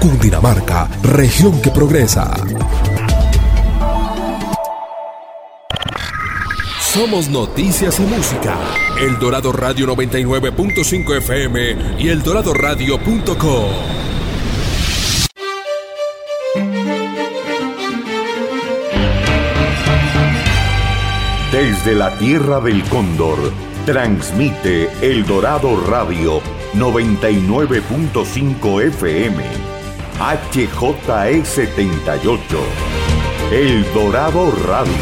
Cundinamarca, región que progresa. Somos noticias y música. El Dorado Radio 99.5 FM y el eldoradoradio.com. Desde la tierra del cóndor, transmite El Dorado Radio 99.5 FM HJE78. El Dorado Radio.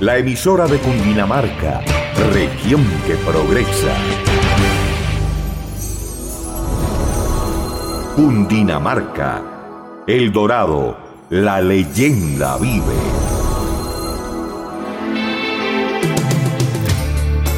La emisora de Cundinamarca. Región que progresa. Cundinamarca. El Dorado. La leyenda vive.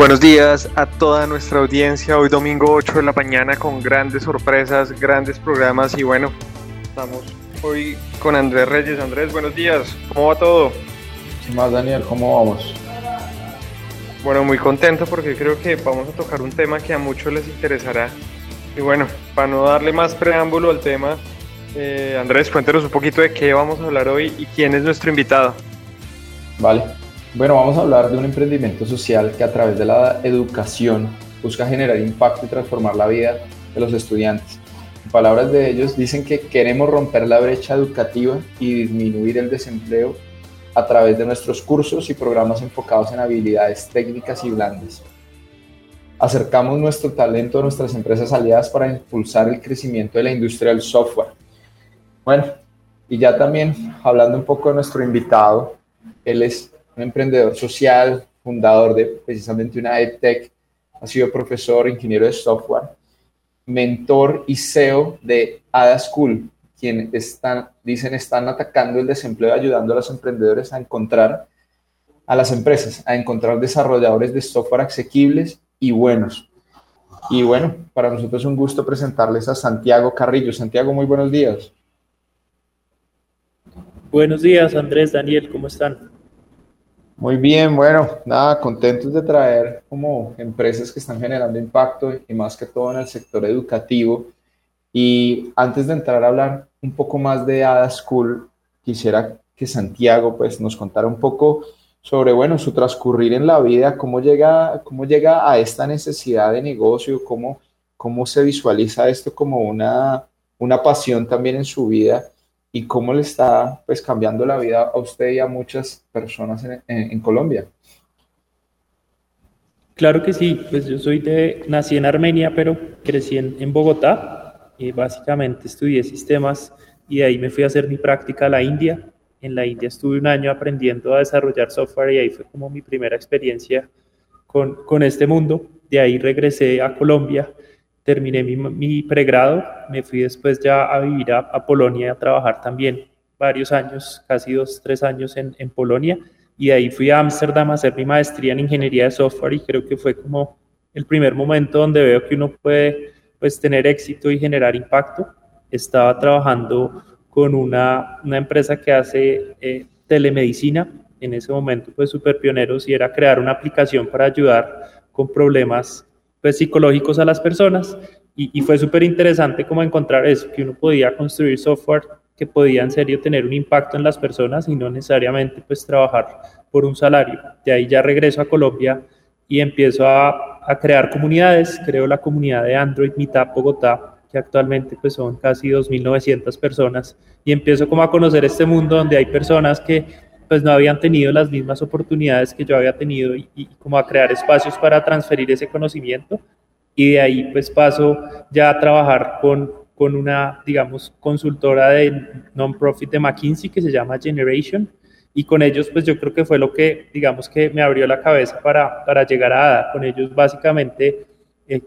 Buenos días a toda nuestra audiencia. Hoy domingo 8 de la mañana con grandes sorpresas, grandes programas y bueno, estamos hoy con Andrés Reyes. Andrés, buenos días. ¿Cómo va todo? ¿Qué más, Daniel? ¿Cómo vamos? Bueno, muy contento porque creo que vamos a tocar un tema que a muchos les interesará. Y bueno, para no darle más preámbulo al tema, eh, Andrés, cuéntenos un poquito de qué vamos a hablar hoy y quién es nuestro invitado. Vale. Bueno, vamos a hablar de un emprendimiento social que a través de la educación busca generar impacto y transformar la vida de los estudiantes. En palabras de ellos, dicen que queremos romper la brecha educativa y disminuir el desempleo a través de nuestros cursos y programas enfocados en habilidades técnicas y blandas. Acercamos nuestro talento a nuestras empresas aliadas para impulsar el crecimiento de la industria del software. Bueno, y ya también hablando un poco de nuestro invitado, él es un emprendedor social, fundador de precisamente una EdTech, ha sido profesor, ingeniero de software, mentor y CEO de Ada School, quien están, dicen están atacando el desempleo, ayudando a los emprendedores a encontrar, a las empresas, a encontrar desarrolladores de software asequibles y buenos. Y bueno, para nosotros es un gusto presentarles a Santiago Carrillo. Santiago, muy buenos días. Buenos días, Andrés, Daniel, ¿cómo están? Muy bien, bueno, nada, contentos de traer como empresas que están generando impacto y más que todo en el sector educativo. Y antes de entrar a hablar un poco más de Ada School, quisiera que Santiago pues nos contara un poco sobre, bueno, su transcurrir en la vida, cómo llega, cómo llega a esta necesidad de negocio, cómo, cómo se visualiza esto como una, una pasión también en su vida y cómo le está pues cambiando la vida a usted y a muchas personas en, Colombia. Claro que sí, pues yo soy de, nací en Armenia, pero crecí en, Bogotá y básicamente estudié sistemas y de ahí me fui a hacer mi práctica a la India. En la India estuve un año aprendiendo a desarrollar software y ahí fue como mi primera experiencia con, con este mundo. De ahí regresé a Colombia terminé mi, pregrado, me fui después ya a vivir a, Polonia a trabajar también varios años, casi dos, tres años en, en Polonia, y de ahí fui a Ámsterdam a hacer mi maestría en ingeniería de software y creo que fue como el primer momento donde veo que uno puede pues tener éxito y generar impacto. Estaba trabajando con una, una empresa que hace eh, telemedicina, en ese momento pues súper pioneros y era crear una aplicación para ayudar con problemas pues, psicológicos a las personas. Y, fue súper interesante como encontrar eso, que uno podía construir software que podía en serio tener un impacto en las personas y no necesariamente pues trabajar por un salario. De ahí ya regreso a Colombia y empiezo a, a crear comunidades, creo la comunidad de Android Meetup Bogotá que actualmente pues son casi 2.900 personas. Y empiezo como a conocer este mundo donde hay personas que pues no habían tenido las mismas oportunidades que yo había tenido y, como a crear espacios para transferir ese conocimiento y de ahí pues paso ya a trabajar con, con una, digamos, consultora de non-profit de McKinsey que se llama Generation y con ellos pues yo creo que fue lo que digamos que me abrió la cabeza para, para llegar a ADA. Con ellos básicamente eh,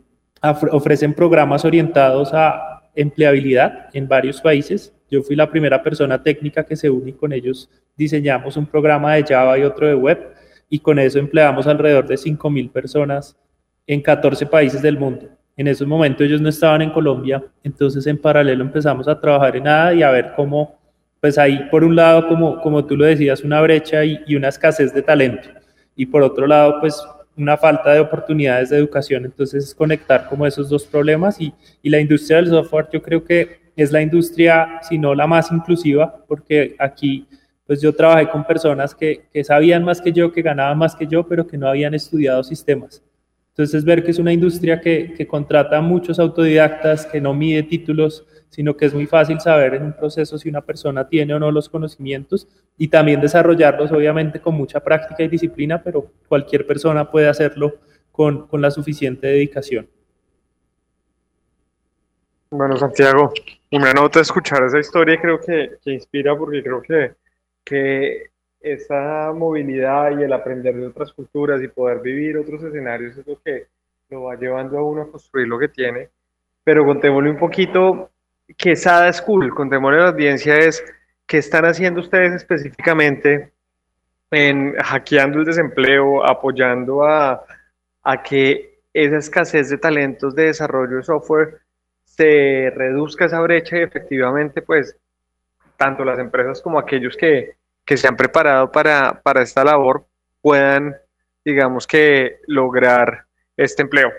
ofrecen programas orientados a empleabilidad en varios países. Yo fui la primera persona técnica que se une con ellos diseñamos un programa de Java y otro de web y con eso empleamos alrededor de 5.000 personas en 14 países del mundo. En esos momentos ellos no estaban en Colombia, entonces en paralelo empezamos a trabajar en ADA y a ver cómo pues ahí por un lado, como, como tú lo decías, una brecha y, una escasez de talento. Y por otro lado, pues una falta de oportunidades de educación. Entonces es conectar como esos dos problemas y, y la industria del software yo creo que es la industria, si no la más inclusiva, porque aquí pues yo trabajé con personas que, que sabían más que yo, que ganaban más que yo, pero que no habían estudiado sistemas. Entonces ver que es una industria que, que contrata a muchos autodidactas, que no mide títulos, sino que es muy fácil saber en un proceso si una persona tiene o no los conocimientos y también desarrollarlos obviamente con mucha práctica y disciplina, pero cualquier persona puede hacerlo con, con la suficiente dedicación. Bueno, Santiago, me anota escuchar esa historia y creo que, que inspira porque creo que, que esa movilidad y el aprender de otras culturas y poder vivir otros escenarios es lo que lo va llevando a uno a construir lo que tiene. Pero contémosle un poquito que es ADA School, contémosle a la audiencia, es qué están haciendo ustedes específicamente en hackeando el desempleo, apoyando a, a que esa escasez de talentos de desarrollo de software se reduzca esa brecha y efectivamente, pues, tanto las empresas como aquellos que, que se han preparado para, para esta labor puedan, digamos que, lograr este empleo.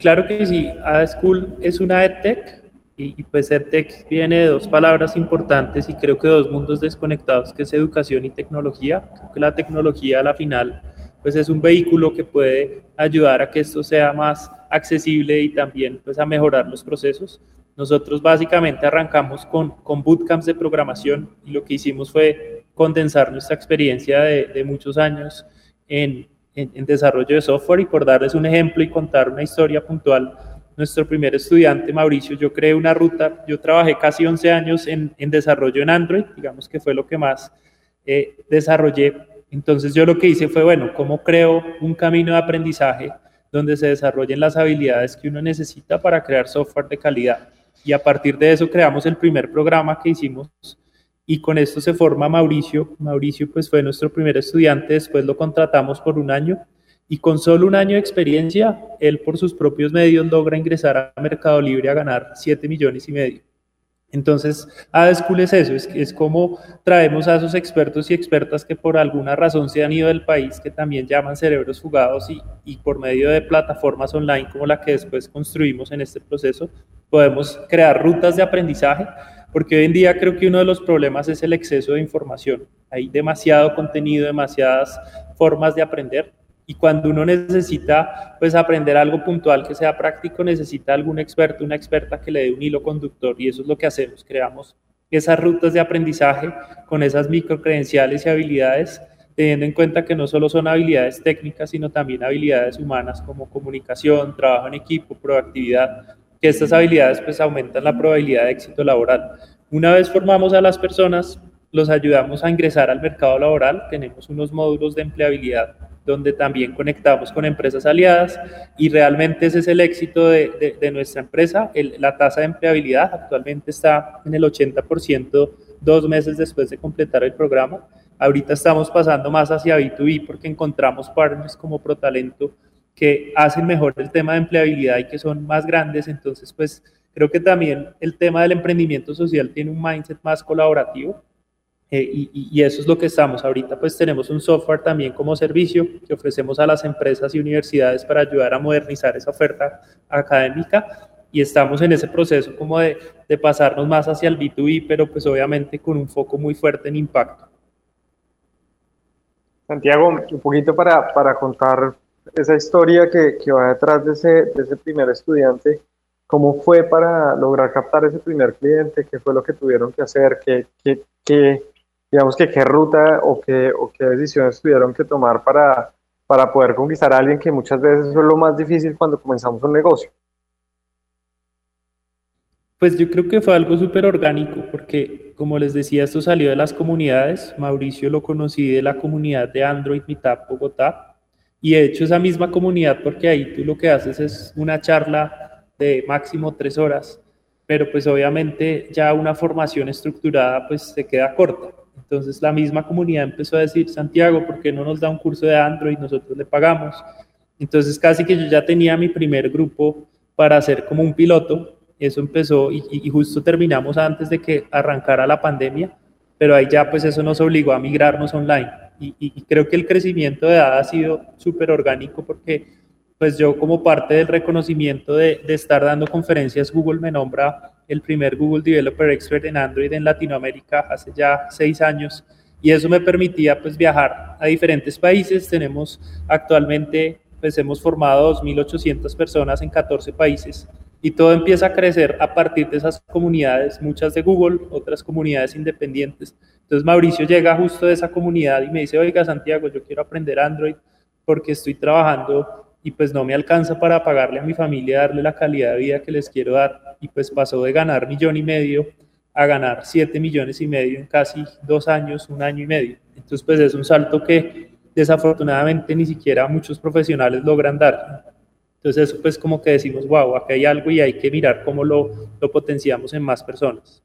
Claro que sí, Ada School es una EdTech y, y, pues EdTech viene de dos palabras importantes y creo que dos mundos desconectados que es educación y tecnología. Creo que la tecnología a la final pues es un vehículo que puede ayudar a que esto sea más accesible y también pues a mejorar los procesos. Nosotros básicamente arrancamos con, con bootcamps de programación y lo que hicimos fue condensar nuestra experiencia de, de muchos años en, en, desarrollo de software y por darles un ejemplo y contar una historia puntual, nuestro primer estudiante, Mauricio, yo creé una ruta, yo trabajé casi 11 años en, en desarrollo en Android, digamos que fue lo que más eh, desarrollé. Entonces yo lo que hice fue, bueno, ¿cómo creo un camino de aprendizaje donde se desarrollen las habilidades que uno necesita para crear software de calidad? Y a partir de eso creamos el primer programa que hicimos y con esto se forma Mauricio. Mauricio pues fue nuestro primer estudiante, después lo contratamos por un año y con solo un año de experiencia, él por sus propios medios logra ingresar a Mercado Libre a ganar 7 millones y medio. Entonces, AD School es eso, es, es como traemos a esos expertos y expertas que por alguna razón se han ido del país, que también llaman cerebros fugados y, y por medio de plataformas online como la que después construimos en este proceso, podemos crear rutas de aprendizaje porque hoy en día creo que uno de los problemas es el exceso de información. Hay demasiado contenido, demasiadas formas de aprender. Y cuando uno necesita pues aprender algo puntual que sea práctico, necesita algún experto, una experta que le dé un hilo conductor. Y eso es lo que hacemos, creamos esas rutas de aprendizaje con esas microcredenciales y habilidades teniendo en cuenta que no solo son habilidades técnicas, sino también habilidades humanas como comunicación, trabajo en equipo, proactividad, que estas habilidades pues aumentan la probabilidad de éxito laboral. Una vez formamos a las personas, los ayudamos a ingresar al mercado laboral, tenemos unos módulos de empleabilidad donde también conectamos con empresas aliadas y realmente ese es el éxito de, de, nuestra empresa. La tasa de empleabilidad actualmente está en el 80% dos meses después de completar el programa. Ahorita estamos pasando más hacia B2B porque encontramos partners como ProTalento que hacen mejor el tema de empleabilidad y que son más grandes. Entonces, pues creo que también el tema del emprendimiento social tiene un mindset más colaborativo. Eh, y, y, eso es lo que estamos. Ahorita pues tenemos un software también como servicio que ofrecemos a las empresas y universidades para ayudar a modernizar esa oferta académica y estamos en ese proceso como de, de pasarnos más hacia el B2B, pero pues obviamente con un foco muy fuerte en impacto. Santiago, un poquito para, para contar esa historia que, que va detrás de ese, de ese primer estudiante, ¿cómo fue para lograr captar ese primer cliente? ¿Qué fue lo que tuvieron que hacer? ¿Qué, qué, qué digamos que qué ruta o qué, o qué decisiones tuvieron que tomar para, para poder conquistar a alguien que muchas veces es lo más difícil cuando comenzamos un negocio? Pues yo creo que fue algo súper orgánico, porque como les decía, esto salió de las comunidades. Mauricio lo conocí de la comunidad de Android Meetup Bogotá. Y de hecho esa misma comunidad, porque ahí tú lo que haces es una charla de máximo tres horas, pero pues obviamente ya una formación estructurada pues se queda corta. Entonces la misma comunidad empezó a decir, Santiago, ¿por qué no nos da un curso de Android? Nosotros le pagamos. Entonces casi que yo ya tenía mi primer grupo para hacer como un piloto eso empezó y, justo terminamos antes de que arrancara la pandemia, pero ahí ya pues eso nos obligó a migrarnos online. Y, creo que el crecimiento de edad ha sido súper orgánico porque pues yo como parte del reconocimiento de, de, estar dando conferencias, Google me nombra el primer Google Developer Expert en Android en Latinoamérica hace ya seis años y eso me permitía pues viajar a diferentes países. Tenemos actualmente, pues hemos formado 2.800 personas en 14 países y todo empieza a crecer a partir de esas comunidades, muchas de Google, otras comunidades independientes. Entonces Mauricio llega justo de esa comunidad y me dice, oiga Santiago, yo quiero aprender Android porque estoy trabajando y pues no me alcanza para pagarle a mi familia, darle la calidad de vida que les quiero dar. Y pues pasó de ganar millón y medio a ganar siete millones y medio en casi dos años, un año y medio. Entonces pues es un salto que desafortunadamente ni siquiera muchos profesionales logran dar. Entonces eso pues como que decimos, wow, acá hay algo y hay que mirar cómo lo, lo potenciamos en más personas.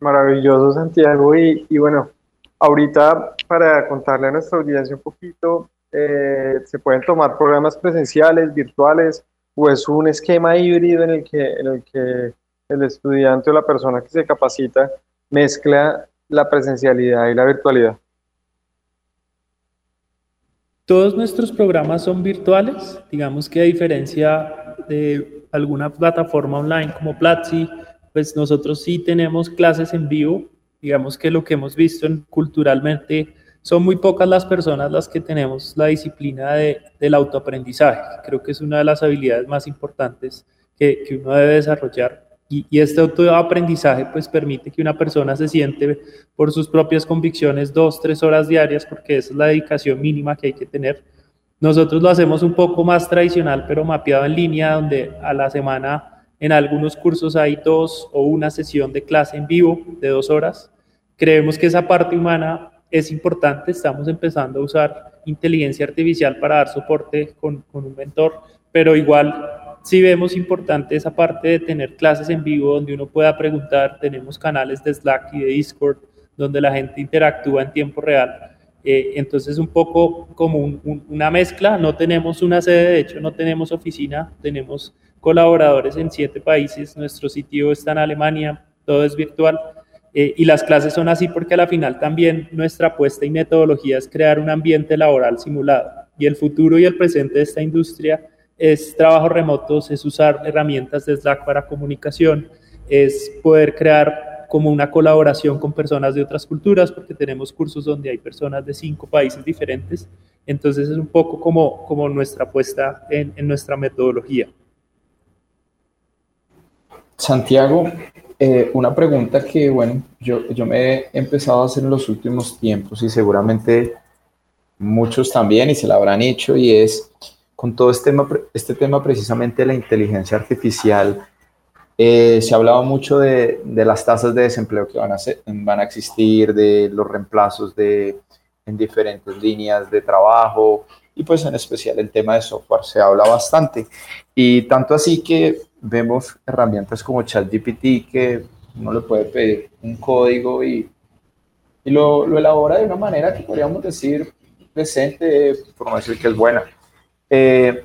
Maravilloso Santiago y, bueno, ahorita para contarle a nuestra audiencia un poquito, eh, se pueden tomar programas presenciales, virtuales o es un esquema híbrido en el que, en el, que el estudiante o la persona que se capacita mezcla la presencialidad y la virtualidad. Todos nuestros programas son virtuales, digamos que a diferencia de alguna plataforma online como Platzi, pues nosotros sí tenemos clases en vivo, digamos que lo que hemos visto en, culturalmente son muy pocas las personas las que tenemos la disciplina de, del autoaprendizaje, creo que es una de las habilidades más importantes que, que uno debe desarrollar y, este autoaprendizaje pues permite que una persona se siente por sus propias convicciones dos, tres horas diarias, porque esa es la dedicación mínima que hay que tener. Nosotros lo hacemos un poco más tradicional, pero mapeado en línea, donde a la semana en algunos cursos hay dos o una sesión de clase en vivo de dos horas. Creemos que esa parte humana es importante, estamos empezando a usar inteligencia artificial para dar soporte con, con un mentor, pero igual sí vemos importante esa parte de tener clases en vivo donde uno pueda preguntar, tenemos canales de Slack y de Discord donde la gente interactúa en tiempo real. Eh, entonces un poco como una mezcla, no tenemos una sede, de hecho no tenemos oficina, tenemos colaboradores en siete países, nuestro sitio está en Alemania, todo es virtual. Eh, y las clases son así porque a la final también nuestra apuesta y metodología es crear un ambiente laboral simulado. Y el futuro y el presente de esta industria es trabajo remotos, es usar herramientas de Slack para comunicación, es poder crear como una colaboración con personas de otras culturas, porque tenemos cursos donde hay personas de cinco países diferentes. Entonces es un poco como, como nuestra apuesta en, en nuestra metodología. Santiago, eh, una pregunta que, bueno, yo, yo me he empezado a hacer en los últimos tiempos y seguramente muchos también y se la habrán hecho y es, con todo este tema, este tema precisamente de la inteligencia artificial, eh, se ha hablado mucho de, de, las tasas de desempleo que van a, ser, van a existir, de los reemplazos de, en diferentes líneas de trabajo y pues en especial el tema de software se habla bastante. Y tanto así que vemos herramientas como ChatGPT que uno le puede pedir un código y, y lo, lo elabora de una manera que podríamos decir decente, por decir que es buena. Eh,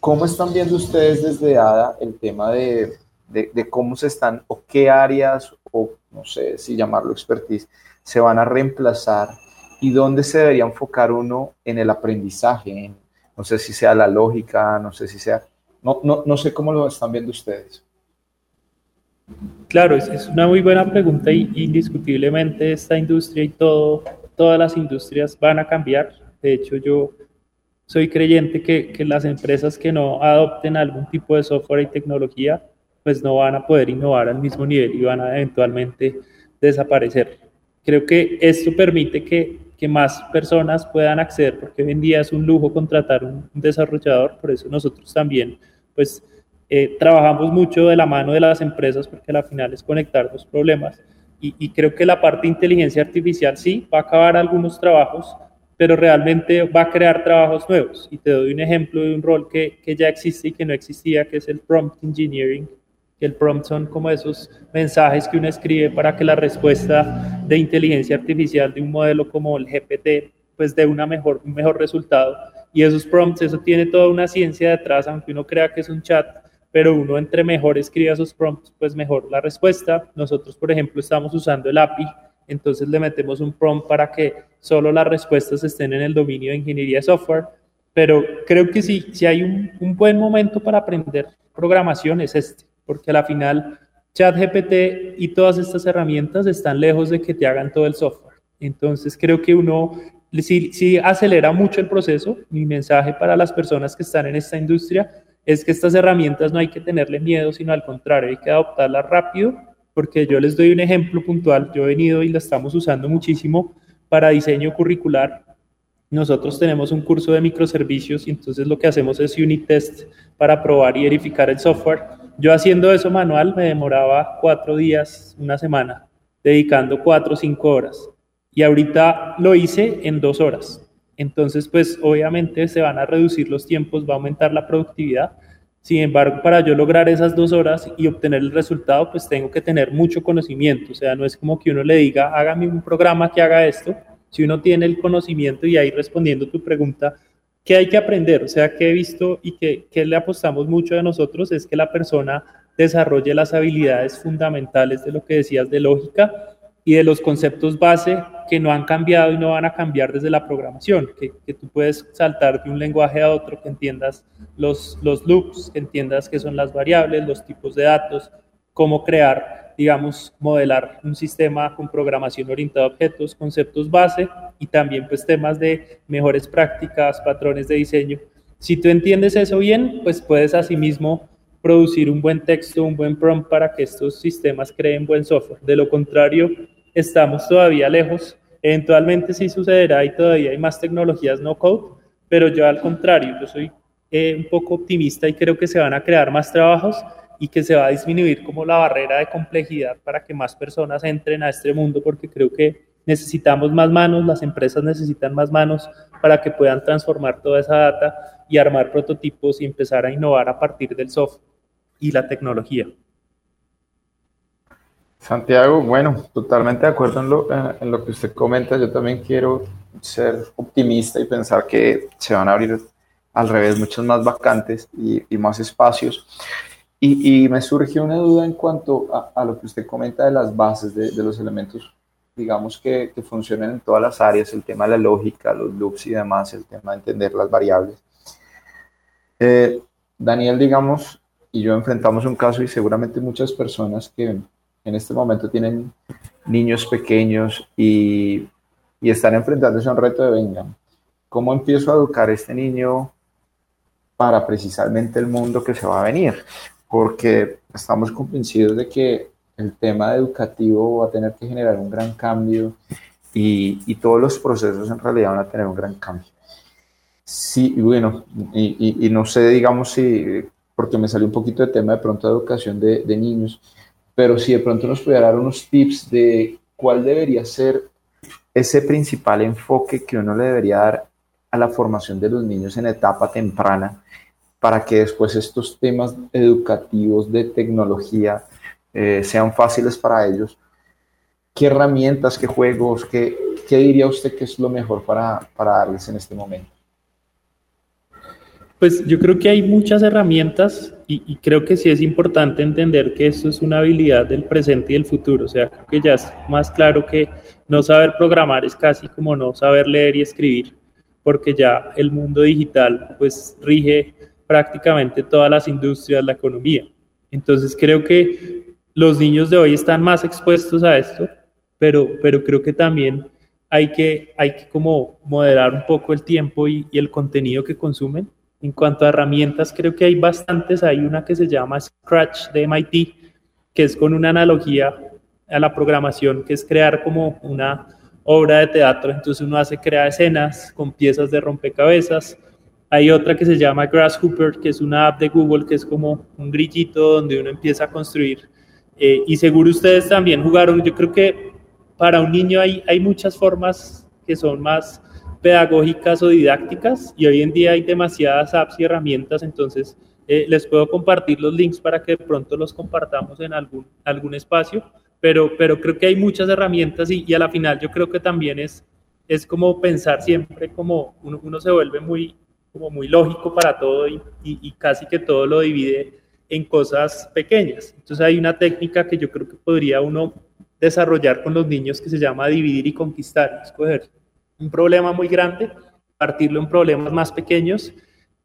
¿Cómo están viendo ustedes desde ADA el tema de, de, cómo se están o qué áreas o no sé si llamarlo expertise se van a reemplazar y dónde se debería enfocar uno en el aprendizaje? no sé si sea la lógica, no sé si sea... No, no, no sé cómo lo están viendo ustedes. Claro, es, una muy buena pregunta y indiscutiblemente esta industria y todo, todas las industrias van a cambiar. De hecho, yo soy creyente que, que las empresas que no adopten algún tipo de software y tecnología, pues no van a poder innovar al mismo nivel y van a eventualmente desaparecer. Creo que esto permite que, que más personas puedan acceder, porque hoy en día es un lujo contratar un, desarrollador, por eso nosotros también, pues, eh, trabajamos mucho de la mano de las empresas, porque al final es conectar los problemas. Y, y creo que la parte de inteligencia artificial sí va a acabar algunos trabajos, pero realmente va a crear trabajos nuevos. Y te doy un ejemplo de un rol que, que ya existe y que no existía, que es el prompt engineering, que el prompt son como esos mensajes que uno escribe para que la respuesta de inteligencia artificial de un modelo como el GPT pues dé una mejor, un mejor resultado. Y esos prompts, eso tiene toda una ciencia detrás, aunque uno crea que es un chat, pero uno entre mejor escribe esos prompts, pues mejor la respuesta. Nosotros, por ejemplo, estamos usando el API, entonces le metemos un prompt para que solo las respuestas estén en el dominio de ingeniería software. Pero creo que sí, si hay un, un buen momento para aprender programación es este porque a la final ChatGPT y todas estas herramientas están lejos de que te hagan todo el software. Entonces creo que uno sí, acelera mucho el proceso. Mi mensaje para las personas que están en esta industria es que estas herramientas no hay que tenerle miedo, sino al contrario, hay que adoptarlas rápido, porque yo les doy un ejemplo puntual. Yo he venido y la estamos usando muchísimo para diseño curricular. Nosotros tenemos un curso de microservicios y entonces lo que hacemos es unit test para probar y verificar el software yo haciendo eso manual me demoraba cuatro días, una semana, dedicando cuatro o cinco horas. Y ahorita lo hice en dos horas. Entonces, pues obviamente se van a reducir los tiempos, va a aumentar la productividad. Sin embargo, para yo lograr esas dos horas y obtener el resultado, pues tengo que tener mucho conocimiento. O sea, no es como que uno le diga, hágame un programa que haga esto. Si uno tiene el conocimiento y ahí respondiendo tu pregunta, ¿Qué hay que aprender? O sea, que he visto y que, que, le apostamos mucho de nosotros es que la persona desarrolle las habilidades fundamentales de lo que decías de lógica y de los conceptos base que no han cambiado y no van a cambiar desde la programación, que, que tú puedes saltar de un lenguaje a otro, que entiendas los, los loops, que entiendas qué son las variables, los tipos de datos, cómo crear digamos, modelar un sistema con programación orientada a objetos, conceptos base y también pues temas de mejores prácticas, patrones de diseño. Si tú entiendes eso bien, pues puedes asimismo producir un buen texto, un buen prompt para que estos sistemas creen buen software. De lo contrario, estamos todavía lejos. Eventualmente sí sucederá y todavía hay más tecnologías no code, pero yo al contrario, yo soy eh, un poco optimista y creo que se van a crear más trabajos y que se va a disminuir como la barrera de complejidad para que más personas entren a este mundo, porque creo que necesitamos más manos, las empresas necesitan más manos para que puedan transformar toda esa data y armar prototipos y empezar a innovar a partir del software y la tecnología. Santiago, bueno, totalmente de acuerdo en lo, en lo que usted comenta. Yo también quiero ser optimista y pensar que se van a abrir al revés muchas más vacantes y, y más espacios. Y, me surgió una duda en cuanto a, lo que usted comenta de las bases, de, los elementos, digamos, que, que, funcionan en todas las áreas, el tema de la lógica, los loops y demás, el tema de entender las variables. Eh, Daniel, digamos, y yo enfrentamos un caso y seguramente muchas personas que en este momento tienen niños pequeños y, y están enfrentándose a un reto de, venga, ¿cómo empiezo a educar a este niño para precisamente el mundo que se va a venir? porque estamos convencidos de que el tema educativo va a tener que generar un gran cambio y, y todos los procesos en realidad van a tener un gran cambio. Sí, bueno, y, no sé, digamos, si, porque me salió un poquito de tema de pronto de educación de niños, pero si de pronto nos pudiera dar unos tips de cuál debería ser ese principal enfoque que uno le debería dar a la formación de los niños en etapa temprana para que después estos temas educativos de tecnología eh, sean fáciles para ellos. ¿Qué herramientas, qué juegos, qué, qué diría usted que es lo mejor para, para darles en este momento? Pues yo creo que hay muchas herramientas y, creo que sí es importante entender que esto es una habilidad del presente y del futuro. O sea, creo que ya es más claro que no saber programar es casi como no saber leer y escribir, porque ya el mundo digital pues rige prácticamente todas las industrias, la economía. Entonces creo que los niños de hoy están más expuestos a esto, pero, pero creo que también hay que, hay que como moderar un poco el tiempo y el contenido que consumen. En cuanto a herramientas, creo que hay bastantes. Hay una que se llama Scratch de MIT, que es con una analogía a la programación, que es crear como una obra de teatro. Entonces uno hace, crea escenas con piezas de rompecabezas. Hay otra que se llama Grasshopper, que es una app de Google, que es como un grillito donde uno empieza a construir. Eh, y seguro ustedes también jugaron. Yo creo que para un niño hay, hay muchas formas que son más pedagógicas o didácticas y hoy en día hay demasiadas apps y herramientas, entonces eh, les puedo compartir los links para que pronto los compartamos en algún, algún espacio, pero, pero creo que hay muchas herramientas y, y a la final yo creo que también es, es como pensar siempre como uno, uno se vuelve muy, como muy lógico para todo y, y, y, casi que todo lo divide en cosas pequeñas. Entonces hay una técnica que yo creo que podría uno desarrollar con los niños que se llama dividir y conquistar, escoger un problema muy grande, partirlo en problemas más pequeños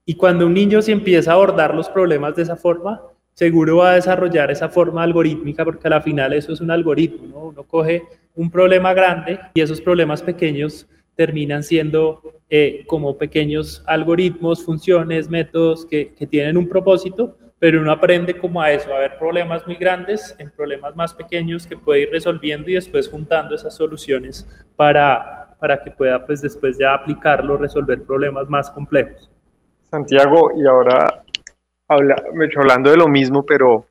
y cuando un niño se empieza a abordar los problemas de esa forma, seguro va a desarrollar esa forma algorítmica, porque a la final eso es un algoritmo, ¿no? Uno coge un problema grande y esos problemas pequeños terminan siendo eh, como pequeños algoritmos, funciones, métodos que, tienen un propósito, pero uno aprende como a eso, a ver problemas muy grandes en problemas más pequeños que puede ir resolviendo y después juntando esas soluciones para, para que pueda pues después ya aplicarlo, resolver problemas más complejos. Santiago, y ahora habla, hablando de lo mismo, pero,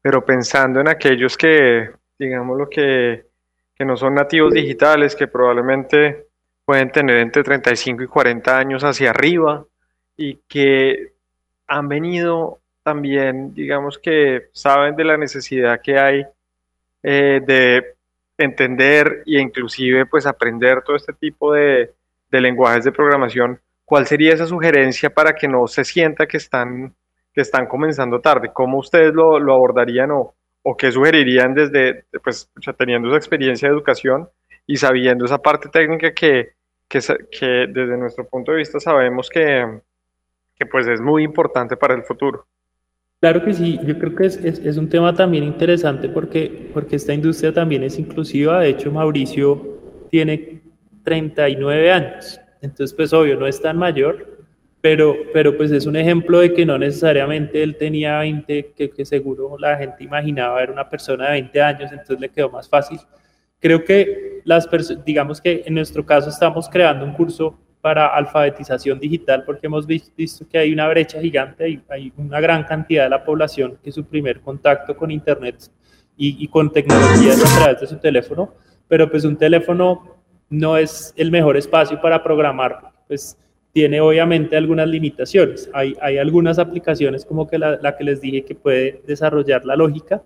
pero pensando en aquellos que, digamos, lo que, que no son nativos digitales, que probablemente pueden tener entre 35 y 40 años hacia arriba y que han venido también, digamos que saben de la necesidad que hay eh, de entender e inclusive pues aprender todo este tipo de, de lenguajes de programación ¿cuál sería esa sugerencia para que no se sienta que están, que están comenzando tarde? ¿Cómo ustedes lo, lo abordarían o, o, qué sugerirían desde, pues, teniendo esa experiencia de educación y sabiendo esa parte técnica que, que, que desde nuestro punto de vista sabemos que, que, pues es muy importante para el futuro? Claro que sí, yo creo que es, es, es, un tema también interesante porque, porque esta industria también es inclusiva. De hecho, Mauricio tiene 39 años entonces, pues obvio, no es tan mayor, pero, pero pues es un ejemplo de que no necesariamente él tenía 20, que, que seguro la gente imaginaba era una persona de 20 años, entonces le quedó más fácil. Creo que las digamos que en nuestro caso estamos creando un curso para alfabetización digital porque hemos visto que hay una brecha gigante, y hay una gran cantidad de la población que su primer contacto con Internet y, y con tecnologías a través de su teléfono, pero pues un teléfono no es el mejor espacio para programar, pues tiene obviamente algunas limitaciones. Hay, hay algunas aplicaciones como que la, la, que les dije que puede desarrollar la lógica,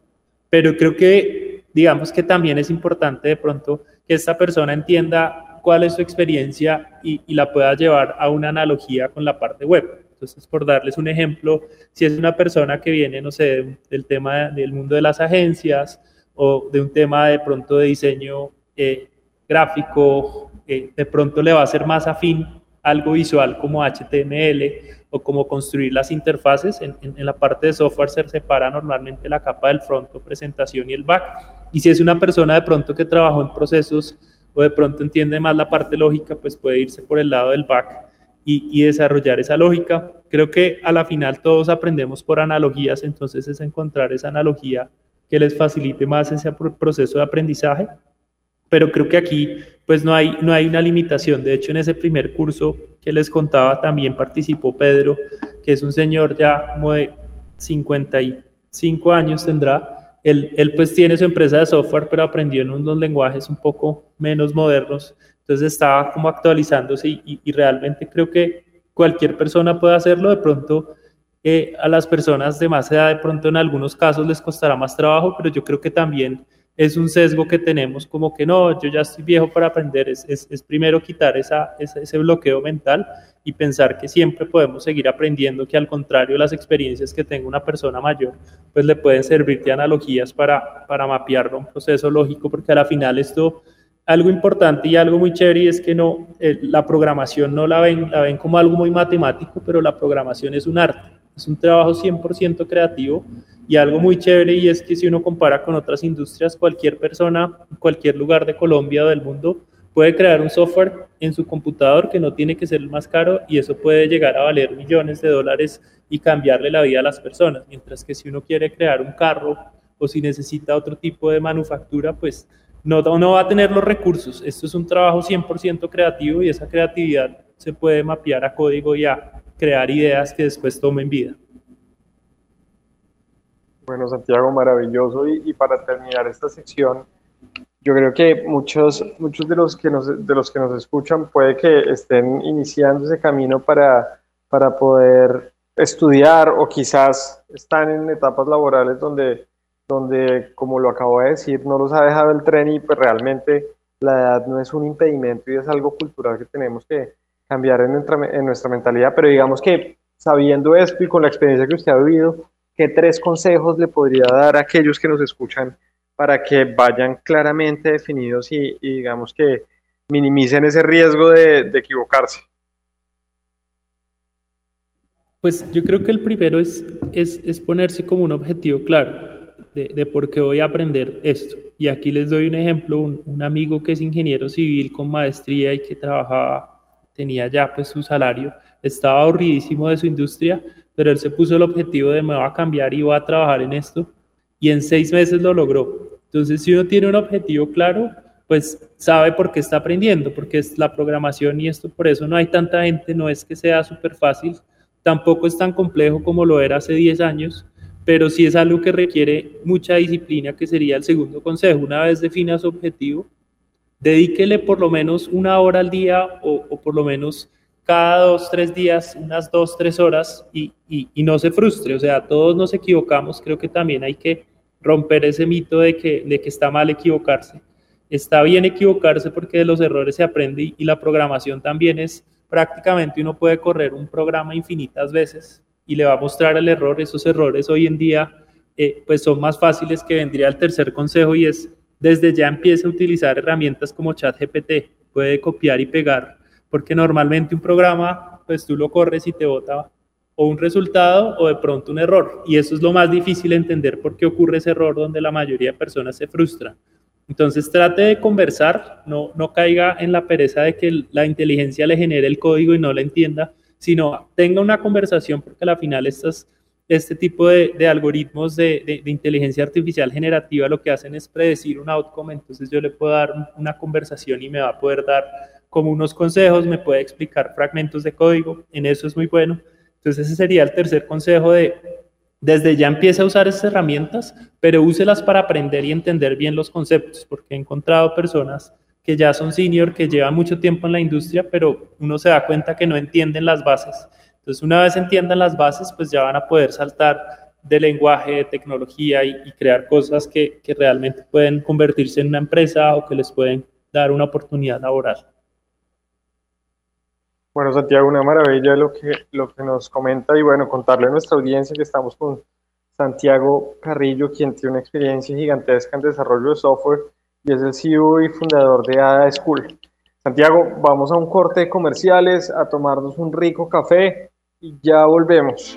pero creo que digamos que también es importante de pronto que esta persona entienda cuál es su experiencia y, la pueda llevar a una analogía con la parte web. Entonces, por darles un ejemplo, si es una persona que viene, no sé, del tema del mundo de las agencias o de un tema de pronto de diseño eh, gráfico, eh, de pronto le va a ser más afín algo visual como HTML o como construir las interfaces. En, la parte de software se separa normalmente la capa del front presentación y el back. Y si es una persona de pronto que trabajó en procesos o de pronto entiende más la parte lógica, pues puede irse por el lado del back y, y desarrollar esa lógica. Creo que a la final todos aprendemos por analogías, entonces es encontrar esa analogía que les facilite más ese proceso de aprendizaje pero creo que aquí pues no hay, no hay una limitación. De hecho, en ese primer curso que les contaba también participó Pedro, que es un señor ya como de 55 años tendrá. Él, él pues tiene su empresa de software, pero aprendió en unos lenguajes un poco menos modernos. Entonces estaba como actualizándose y, realmente creo que cualquier persona puede hacerlo. De pronto eh, a las personas de más edad, de pronto en algunos casos les costará más trabajo, pero yo creo que también es un sesgo que tenemos como que no, yo ya estoy viejo para aprender, es, es, primero quitar esa, ese bloqueo mental y pensar que siempre podemos seguir aprendiendo, que al contrario las experiencias que tenga una persona mayor, pues le pueden servir de analogías para, para mapear un proceso lógico, porque a la final esto, algo importante y algo muy chévere es que no, eh, la programación no la ven, la ven como algo muy matemático, pero la programación es un arte, es un trabajo 100% creativo y algo muy chévere y es que si uno compara con otras industrias, cualquier persona, cualquier lugar de Colombia o del mundo puede crear un software en su computador que no tiene que ser el más caro y eso puede llegar a valer millones de dólares y cambiarle la vida a las personas, mientras que si uno quiere crear un carro o si necesita otro tipo de manufactura, pues no, no va a tener los recursos. Esto es un trabajo 100% creativo y esa creatividad se puede mapear a código y a crear ideas que después tomen vida. Bueno, Santiago, maravilloso. Y, para terminar esta sección, yo creo que muchos, muchos de, los que nos, de los que nos escuchan puede que estén iniciando ese camino para, para poder estudiar o quizás están en etapas laborales donde, donde, como lo acabo de decir, no los ha dejado el tren y pues realmente la edad no es un impedimento y es algo cultural que tenemos que cambiar en nuestra, en nuestra mentalidad. Pero digamos que sabiendo esto y con la experiencia que usted ha vivido, ¿qué tres consejos le podría dar a aquellos que nos escuchan para que vayan claramente definidos y, digamos que minimicen ese riesgo de, equivocarse? Pues yo creo que el primero es, es, ponerse como un objetivo claro de, por qué voy a aprender esto. Y aquí les doy un ejemplo, un, un, amigo que es ingeniero civil con maestría y que trabajaba, tenía ya pues su salario, estaba aburridísimo de su industria, pero él se puso el objetivo de me va a cambiar y voy a trabajar en esto y en seis meses lo logró. Entonces, si uno tiene un objetivo claro, pues sabe por qué está aprendiendo, porque es la programación y esto, por eso no hay tanta gente, no es que sea súper fácil, tampoco es tan complejo como lo era hace 10 años, pero sí es algo que requiere mucha disciplina, que sería el segundo consejo. Una vez defina su objetivo, dedíquele por lo menos una hora al día o, por lo menos cada dos, tres días, unas dos, tres horas y, y, no se frustre. O sea, todos nos equivocamos. Creo que también hay que romper ese mito de que, de que está mal equivocarse. Está bien equivocarse porque de los errores se aprende y, la programación también es prácticamente uno puede correr un programa infinitas veces y le va a mostrar el error. Esos errores hoy en día eh, pues son más fáciles que vendría el tercer consejo y es desde ya empiece a utilizar herramientas como ChatGPT. Puede copiar y pegar porque normalmente un programa, pues tú lo corres y te bota o un resultado o de pronto un error. Y eso es lo más difícil de entender por qué ocurre ese error donde la mayoría de personas se frustran. Entonces trate de conversar, no, no caiga en la pereza de que la inteligencia le genere el código y no la entienda, sino tenga una conversación porque al final estas, este tipo de, algoritmos de, inteligencia artificial generativa lo que hacen es predecir un outcome, entonces yo le puedo dar una conversación y me va a poder dar como unos consejos, me puede explicar fragmentos de código, en eso es muy bueno. Entonces ese sería el tercer consejo de, desde ya empiece a usar estas herramientas, pero úselas para aprender y entender bien los conceptos, porque he encontrado personas que ya son senior, que llevan mucho tiempo en la industria, pero uno se da cuenta que no entienden las bases. Entonces, una vez entiendan las bases, pues ya van a poder saltar de lenguaje, de tecnología y, y crear cosas que, que realmente pueden convertirse en una empresa o que les pueden dar una oportunidad laboral. Bueno, Santiago, una maravilla lo que, lo que nos comenta y bueno, contarle a nuestra audiencia que estamos con Santiago Carrillo, quien tiene una experiencia gigantesca en desarrollo de software y es el CEO y fundador de ADA School. Santiago, vamos a un corte de comerciales, a tomarnos un rico café y ya volvemos.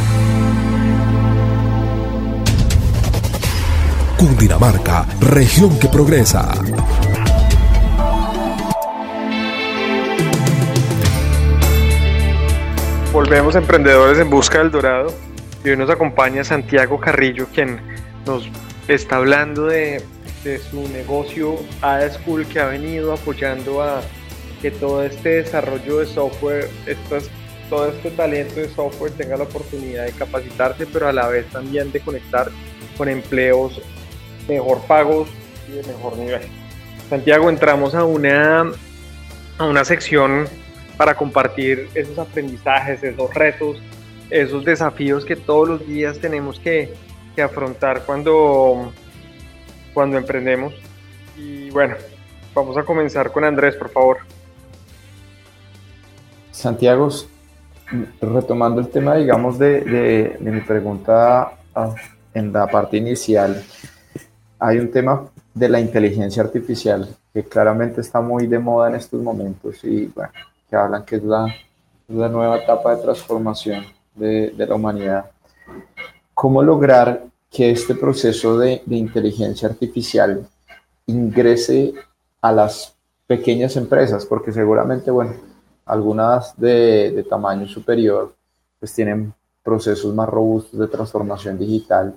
Cundinamarca, región que progresa. Volvemos Emprendedores en Busca del Dorado y hoy nos acompaña Santiago Carrillo, quien nos está hablando de, su negocio Ada School que ha venido apoyando a que todo este desarrollo de software, todo este talento de software tenga la oportunidad de capacitarse, pero a la vez también de conectar con empleos mejor pagos y de mejor nivel. Santiago, entramos a una, a una sección para compartir esos aprendizajes, esos retos, esos desafíos que todos los días tenemos que, que afrontar cuando, cuando emprendemos. Y bueno, vamos a comenzar con Andrés, por favor. Santiago, retomando el tema, digamos, de, mi pregunta ah, en la parte inicial, hay un tema de la inteligencia artificial que claramente está muy de moda en estos momentos y bueno, que hablan que es la, la nueva etapa de transformación de, de, la humanidad. ¿Cómo lograr que este proceso de, de inteligencia artificial ingrese a las pequeñas empresas? Porque seguramente, bueno, algunas de, de tamaño superior pues tienen procesos más robustos de transformación digital,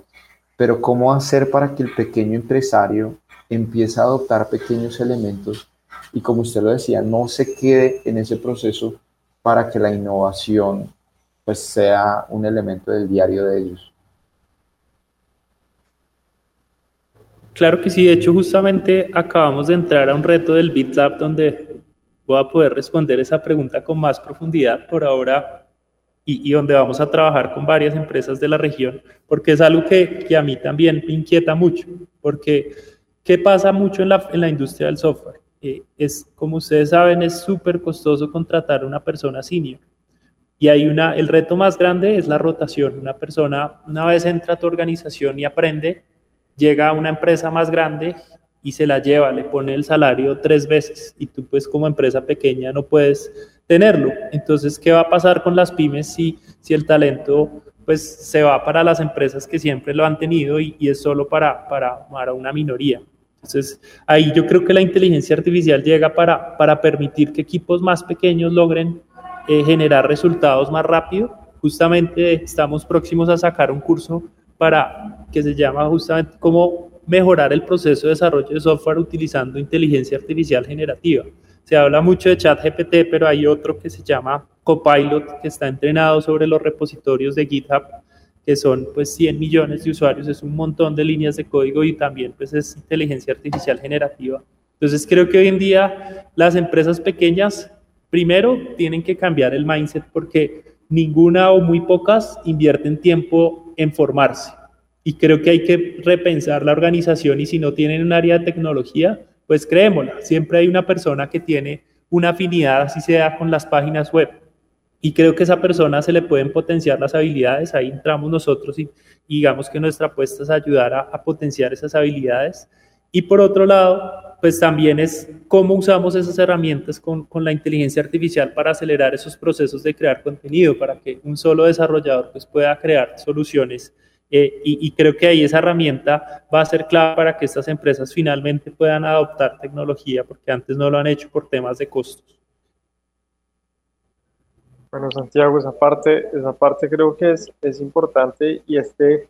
pero ¿cómo hacer para que el pequeño empresario empiece a adoptar pequeños elementos y como usted lo decía, no se quede en ese proceso para que la innovación pues sea un elemento del diario de ellos? Claro que sí, de hecho justamente acabamos de entrar a un reto del BitLab donde voy a poder responder esa pregunta con más profundidad por ahora y, donde vamos a trabajar con varias empresas de la región, porque es algo que, que a mí también me inquieta mucho, porque ¿qué pasa mucho en la, en la industria del software? Eh, es, como ustedes saben, es súper costoso contratar a una persona senior. Y hay una, el reto más grande es la rotación. Una persona, una vez entra a tu organización y aprende, llega a una empresa más grande y se la lleva, le pone el salario tres veces y tú pues como empresa pequeña no puedes tenerlo. Entonces, ¿qué va a pasar con las pymes si, si el talento pues se va para las empresas que siempre lo han tenido y, es solo para, para, para, una minoría? Entonces, ahí yo creo que la inteligencia artificial llega para, para permitir que equipos más pequeños logren eh, generar resultados más rápido. Justamente estamos próximos a sacar un curso para que se llama justamente cómo mejorar el proceso de desarrollo de software utilizando inteligencia artificial generativa. Se habla mucho de ChatGPT, pero hay otro que se llama Copilot, que está entrenado sobre los repositorios de GitHub, que son pues 100 millones de usuarios, es un montón de líneas de código y también pues es inteligencia artificial generativa. Entonces creo que hoy en día las empresas pequeñas primero tienen que cambiar el mindset porque ninguna o muy pocas invierten tiempo en formarse y creo que hay que repensar la organización y si no tienen un área de tecnología, pues créemosla, siempre hay una persona que tiene una afinidad, así sea con las páginas web. Y creo que a esa persona se le pueden potenciar las habilidades, ahí entramos nosotros y, digamos que nuestra apuesta es ayudar a, potenciar esas habilidades. Y por otro lado, pues también es cómo usamos esas herramientas con, con, la inteligencia artificial para acelerar esos procesos de crear contenido, para que un solo desarrollador pues, pueda crear soluciones eh, y, creo que ahí esa herramienta va a ser clave para que estas empresas finalmente puedan adoptar tecnología, porque antes no lo han hecho por temas de costos. Bueno, Santiago, esa parte, esa parte creo que es, es importante y este,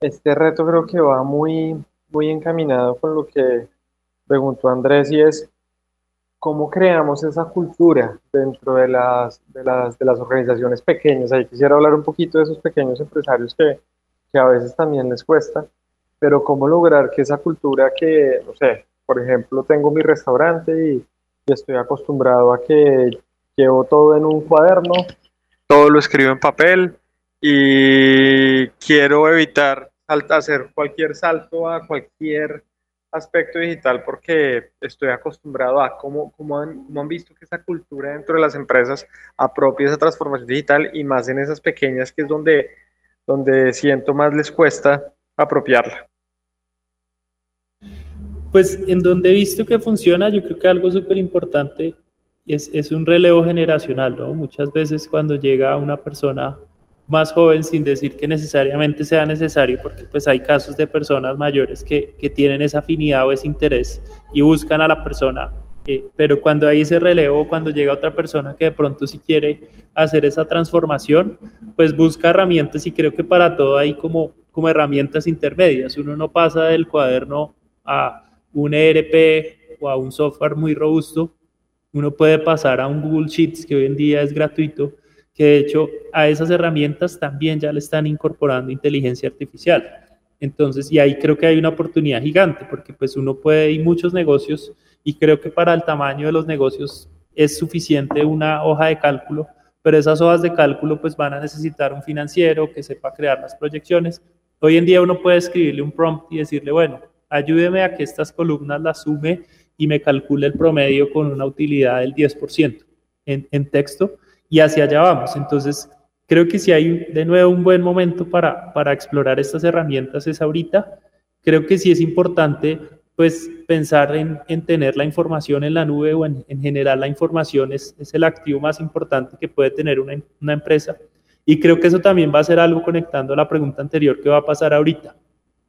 este reto creo que va muy, muy encaminado con lo que preguntó Andrés y es cómo creamos esa cultura dentro de las, de las, de las organizaciones pequeñas. Ahí quisiera hablar un poquito de esos pequeños empresarios que, que a veces también les cuesta, pero cómo lograr que esa cultura que, no sé, por ejemplo, tengo mi restaurante y, estoy acostumbrado a que llevo todo en un cuaderno, todo lo escribo en papel y quiero evitar hacer cualquier salto a cualquier aspecto digital porque estoy acostumbrado a cómo, cómo, han, cómo, han, visto que esa cultura dentro de las empresas apropia esa transformación digital y más en esas pequeñas que es donde donde siento más les cuesta apropiarla? Pues en donde he visto que funciona, yo creo que algo súper importante es, es, un relevo generacional, ¿no? Muchas veces cuando llega una persona más joven, sin decir que necesariamente sea necesario, porque pues hay casos de personas mayores que, que tienen esa afinidad o ese interés y buscan a la persona pero cuando hay ese relevo, cuando llega otra persona que de pronto si quiere hacer esa transformación, pues busca herramientas y creo que para todo hay como, como herramientas intermedias. Uno no pasa del cuaderno a un ERP o a un software muy robusto, uno puede pasar a un Google Sheets que hoy en día es gratuito, que de hecho a esas herramientas también ya le están incorporando inteligencia artificial. Entonces, y ahí creo que hay una oportunidad gigante, porque pues uno puede, y muchos negocios, y creo que para el tamaño de los negocios es suficiente una hoja de cálculo, pero esas hojas de cálculo pues van a necesitar un financiero que sepa crear las proyecciones. Hoy en día uno puede escribirle un prompt y decirle, bueno, ayúdeme a que estas columnas las sume y me calcule el promedio con una utilidad del 10% en, en texto y hacia allá vamos. Entonces, creo que si hay de nuevo un buen momento para, para explorar estas herramientas es ahorita. Creo que sí es importante pues pensar en, en tener la información en la nube o en, en general la información es, es, el activo más importante que puede tener una, una empresa. Y creo que eso también va a ser algo conectando a la pregunta anterior que va a pasar ahorita.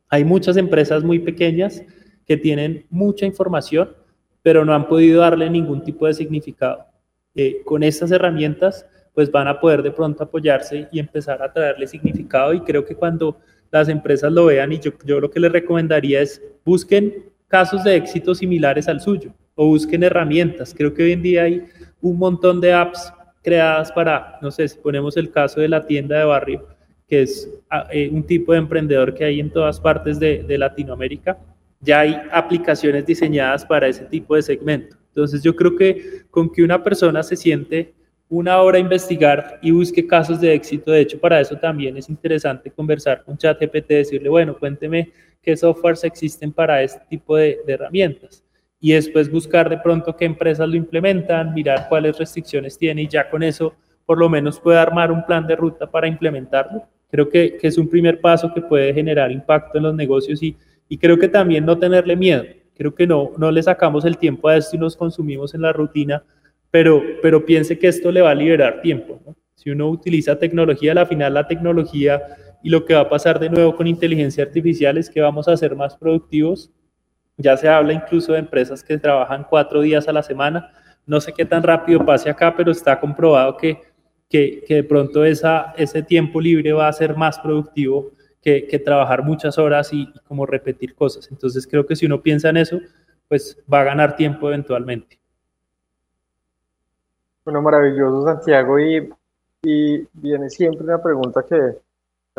Hay muchas empresas muy pequeñas que tienen mucha información, pero no han podido darle ningún tipo de significado. Eh, con estas herramientas, pues van a poder de pronto apoyarse y empezar a traerle significado. Y creo que cuando las empresas lo vean, y yo, yo lo que les recomendaría es busquen casos de éxito similares al suyo o busquen herramientas. Creo que hoy en día hay un montón de apps creadas para, no sé, si ponemos el caso de la tienda de barrio, que es ah, eh, un tipo de emprendedor que hay en todas partes de, Latinoamérica, ya hay aplicaciones diseñadas para ese tipo de segmento. Entonces yo creo que con que una persona se siente una hora a investigar y busque casos de éxito, de hecho para eso también es interesante conversar con ChatGPT, decirle, bueno, cuénteme qué softwares existen para este tipo de, herramientas y después buscar de pronto qué empresas lo implementan, mirar cuáles restricciones tiene y ya con eso por lo menos puede armar un plan de ruta para implementarlo. Creo que, que es un primer paso que puede generar impacto en los negocios y, y creo que también no tenerle miedo. Creo que no, no le sacamos el tiempo a esto y nos consumimos en la rutina, pero, pero piense que esto le va a liberar tiempo. Si uno utiliza tecnología, al final la tecnología y lo que va a pasar de nuevo con inteligencia artificial es que vamos a ser más productivos. Ya se habla incluso de empresas que trabajan cuatro días a la semana. No sé qué tan rápido pase acá, pero está comprobado que, que, que de pronto esa, ese tiempo libre va a ser más productivo que, que trabajar muchas horas y, y, como repetir cosas. Entonces creo que si uno piensa en eso, pues va a ganar tiempo eventualmente. Bueno, maravilloso Santiago y, y viene siempre una pregunta que,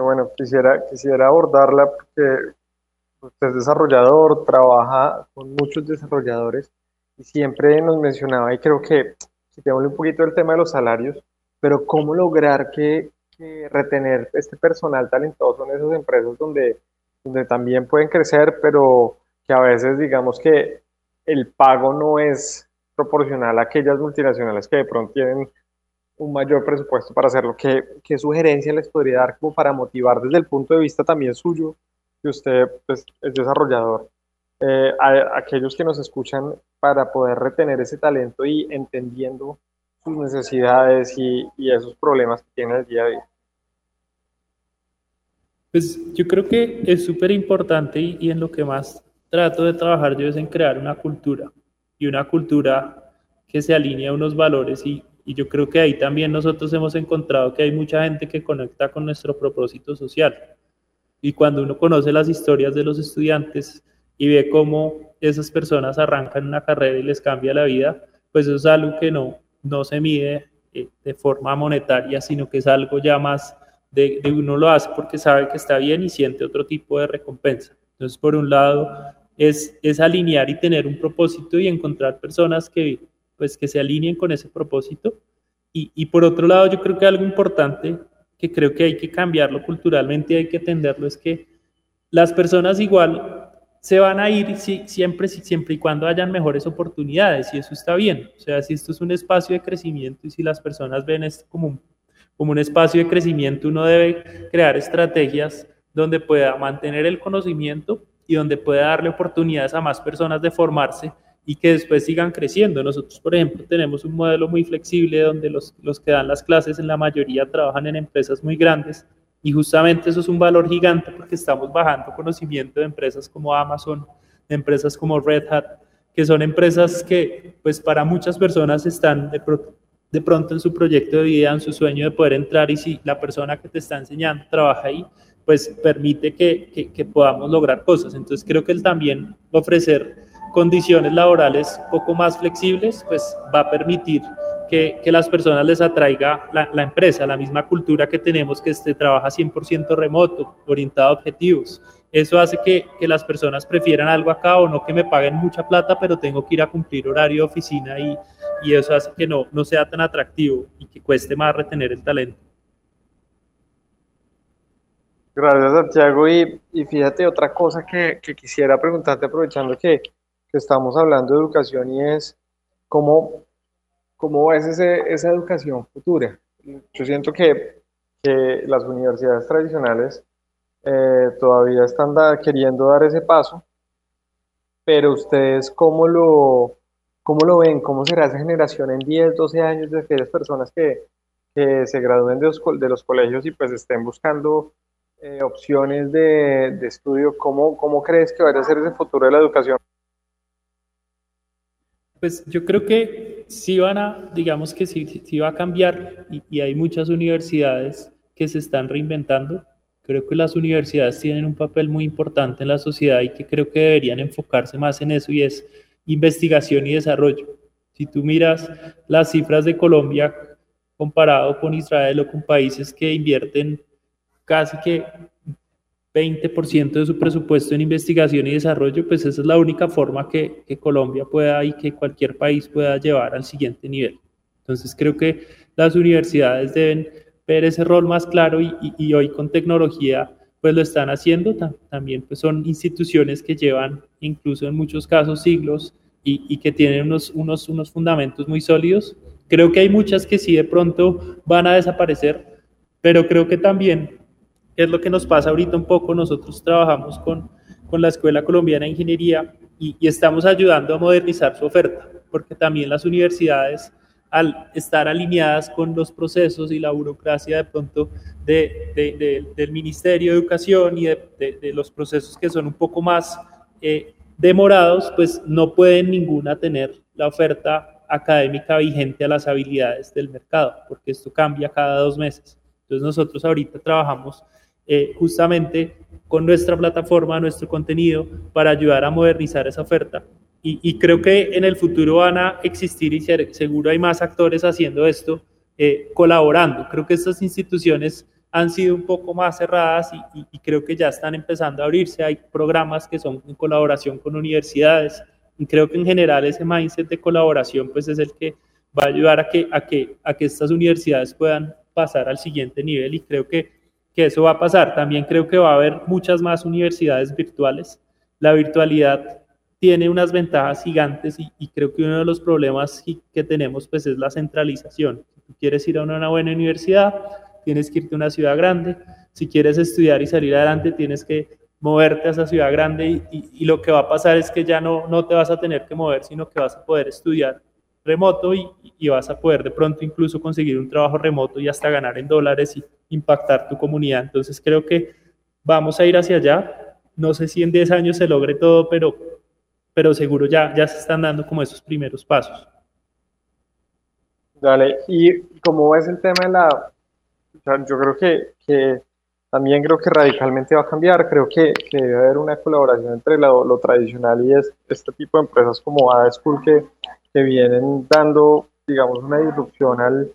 bueno, quisiera, quisiera abordarla porque usted es desarrollador, trabaja con muchos desarrolladores y siempre nos mencionaba, y creo que quitémosle un poquito el tema de los salarios, pero cómo lograr que, que, retener este personal talentoso en esas empresas donde, donde también pueden crecer, pero que a veces digamos que el pago no es proporcional a aquellas multinacionales que de pronto tienen un mayor presupuesto para hacerlo. ¿Qué, qué sugerencia les podría dar como para motivar desde el punto de vista también suyo, que usted pues, es desarrollador, eh, a, a, aquellos que nos escuchan para poder retener ese talento y entendiendo sus necesidades y, y esos problemas que tiene el día a día? Pues yo creo que es súper importante y, y en lo que más trato de trabajar yo es en crear una cultura y una cultura que se alinee a unos valores y, y yo creo que ahí también nosotros hemos encontrado que hay mucha gente que conecta con nuestro propósito social. Y cuando uno conoce las historias de los estudiantes y ve cómo esas personas arrancan una carrera y les cambia la vida, pues eso es algo que no, no se mide eh, de forma monetaria, sino que es algo ya más de, de, uno lo hace porque sabe que está bien y siente otro tipo de recompensa. Entonces, por un lado, es, es alinear y tener un propósito y encontrar personas que pues que se alineen con ese propósito. Y, y, por otro lado, yo creo que algo importante que creo que hay que cambiarlo culturalmente, hay que entenderlo, es que las personas igual se van a ir si, siempre, si, siempre y cuando hayan mejores oportunidades, y eso está bien. O sea, si esto es un espacio de crecimiento y si las personas ven esto como un, como un espacio de crecimiento, uno debe crear estrategias donde pueda mantener el conocimiento y donde pueda darle oportunidades a más personas de formarse y que después sigan creciendo. Nosotros, por ejemplo, tenemos un modelo muy flexible donde los, los que dan las clases en la mayoría trabajan en empresas muy grandes y justamente eso es un valor gigante porque estamos bajando conocimiento de empresas como Amazon, de empresas como Red Hat, que son empresas que pues para muchas personas están de, pro de pronto en su proyecto de vida, en su sueño de poder entrar y si la persona que te está enseñando trabaja ahí, pues permite que, que, que podamos lograr cosas. Entonces creo que el también ofrecer condiciones laborales poco más flexibles, pues va a permitir que, que las personas les atraiga la, la, empresa, la misma cultura que tenemos que este, trabaja 100% remoto, orientado a objetivos. Eso hace que, que, las personas prefieran algo acá o no que me paguen mucha plata, pero tengo que ir a cumplir horario de oficina y, y eso hace que no, no sea tan atractivo y que cueste más retener el talento. Gracias, Santiago. Y, y fíjate, otra cosa que, que quisiera preguntarte, aprovechando que, que estamos hablando de educación y es cómo, ¿cómo es esa educación futura? Yo siento que, las universidades tradicionales eh, todavía están queriendo dar ese paso, pero ustedes cómo lo, cómo lo ven, cómo será esa generación en 10, 12 años de aquellas personas que, se gradúen de los, de los colegios y pues estén buscando eh, opciones de, de, estudio, ¿cómo, ¿cómo crees que vaya a ser ese futuro de la educación? Pues yo creo que sí van a, digamos que sí, va a cambiar y, y, hay muchas universidades que se están reinventando. Creo que las universidades tienen un papel muy importante en la sociedad y que creo que deberían enfocarse más en eso y es investigación y desarrollo. Si tú miras las cifras de Colombia comparado con Israel o con países que invierten casi que 20% de su presupuesto en investigación y desarrollo, pues esa es la única forma que, que, Colombia pueda y que cualquier país pueda llevar al siguiente nivel. Entonces creo que las universidades deben ver ese rol más claro y, y, y hoy con tecnología pues lo están haciendo. También pues son instituciones que llevan incluso en muchos casos siglos y, y que tienen unos, unos, unos fundamentos muy sólidos Creo que hay muchas que sí de pronto van a desaparecer, pero creo que también es lo que nos pasa ahorita un poco. Nosotros trabajamos con, con la Escuela Colombiana de Ingeniería y, estamos ayudando a modernizar su oferta, porque también las universidades al estar alineadas con los procesos y la burocracia de pronto de, de, del Ministerio de Educación y de, los procesos que son un poco más eh, demorados, pues no pueden ninguna tener la oferta académica vigente a las habilidades del mercado, porque esto cambia cada dos meses. Entonces nosotros ahorita trabajamos eh, justamente con nuestra plataforma, nuestro contenido, para ayudar a modernizar esa oferta. Y, creo que en el futuro van a existir y seguro hay más actores haciendo esto, eh, colaborando. Creo que estas instituciones han sido un poco más cerradas y creo que ya están empezando a abrirse. Hay programas que son en colaboración con universidades, y creo que en general ese mindset de colaboración pues es el que va a ayudar a que, a que, a que estas universidades puedan pasar al siguiente nivel y creo que, que eso va a pasar. También creo que va a haber muchas más universidades virtuales. La virtualidad tiene unas ventajas gigantes y, creo que uno de los problemas que tenemos pues es la centralización. Si quieres ir a una buena universidad, tienes que irte a una ciudad grande. Si quieres estudiar y salir adelante, tienes que moverte a esa ciudad grande y, y, y, lo que va a pasar es que ya no, no te vas a tener que mover, sino que vas a poder estudiar remoto y, y, vas a poder de pronto incluso conseguir un trabajo remoto y hasta ganar en dólares y impactar tu comunidad. Entonces creo que vamos a ir hacia allá. No sé si en 10 años se logre todo, pero, pero seguro ya, ya se están dando como esos primeros pasos. Dale, y como es el tema de la, yo creo que, que también creo que radicalmente va a cambiar. Creo que, que debe haber una colaboración entre lo, lo, tradicional y es, este tipo de empresas como Ada School que, que vienen dando, digamos, una disrupción al,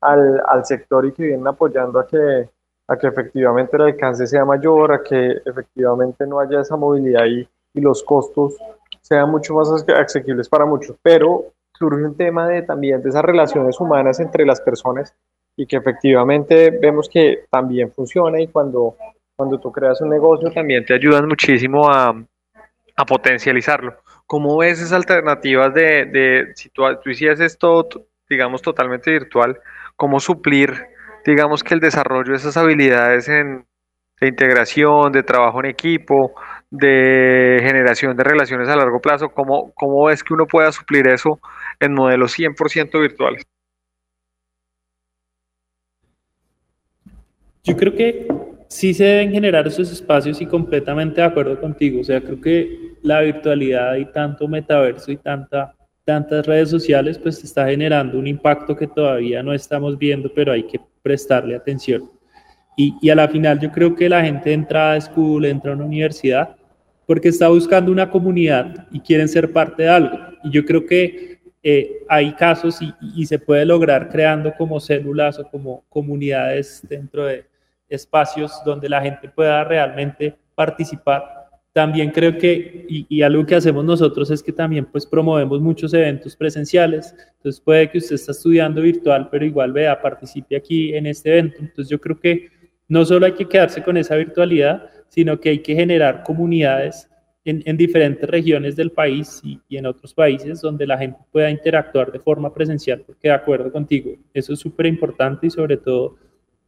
al, al, sector y que vienen apoyando a que, a que efectivamente el alcance sea mayor, a que efectivamente no haya esa movilidad y, y los costos sean mucho más asequibles para muchos. Pero surge un tema de también de esas relaciones humanas entre las personas y que efectivamente vemos que también funciona y cuando, cuando tú creas un negocio también te ayudan muchísimo a, a potencializarlo. ¿Cómo ves esas alternativas de, de si tú, tú hicieras esto, digamos, totalmente virtual, cómo suplir, digamos, que el desarrollo de esas habilidades en, de integración, de trabajo en equipo, de generación de relaciones a largo plazo, ¿cómo, cómo ves que uno pueda suplir eso en modelos 100% virtuales? Yo creo que sí se deben generar esos espacios y completamente de acuerdo contigo. O sea, creo que la virtualidad y tanto metaverso y tanta, tantas redes sociales pues está generando un impacto que todavía no estamos viendo, pero hay que prestarle atención. Y, y a la final yo creo que la gente entra a school, entra a una universidad, porque está buscando una comunidad y quieren ser parte de algo. Y yo creo que eh, hay casos y, y se puede lograr creando como células o como comunidades dentro de, espacios donde la gente pueda realmente participar. También creo que, y, y, algo que hacemos nosotros es que también pues promovemos muchos eventos presenciales, entonces puede que usted está estudiando virtual, pero igual vea, participe aquí en este evento. Entonces yo creo que no solo hay que quedarse con esa virtualidad, sino que hay que generar comunidades en, diferentes regiones del país y, y, en otros países donde la gente pueda interactuar de forma presencial, porque de acuerdo contigo, eso es súper importante y sobre todo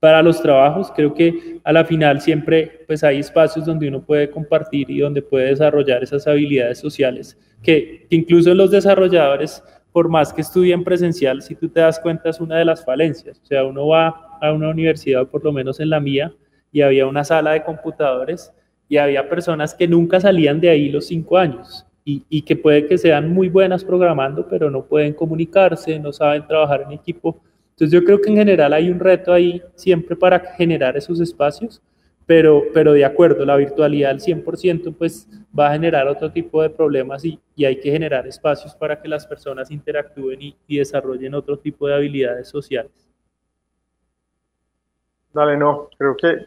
para los trabajos, creo que a la final siempre pues hay espacios donde uno puede compartir y donde puede desarrollar esas habilidades sociales, que, que incluso los desarrolladores, por más que estudien presencial, si tú te das cuenta es una de las falencias, o sea, uno va a una universidad, por lo menos en la mía, y había una sala de computadores y había personas que nunca salían de ahí los cinco años y, y, que puede que sean muy buenas programando, pero no pueden comunicarse, no saben trabajar en equipo. Entonces yo creo que en general hay un reto ahí siempre para generar esos espacios, pero, pero de acuerdo, la virtualidad al 100% pues va a generar otro tipo de problemas y, y hay que generar espacios para que las personas interactúen y, y desarrollen otro tipo de habilidades sociales. Dale, no, creo que,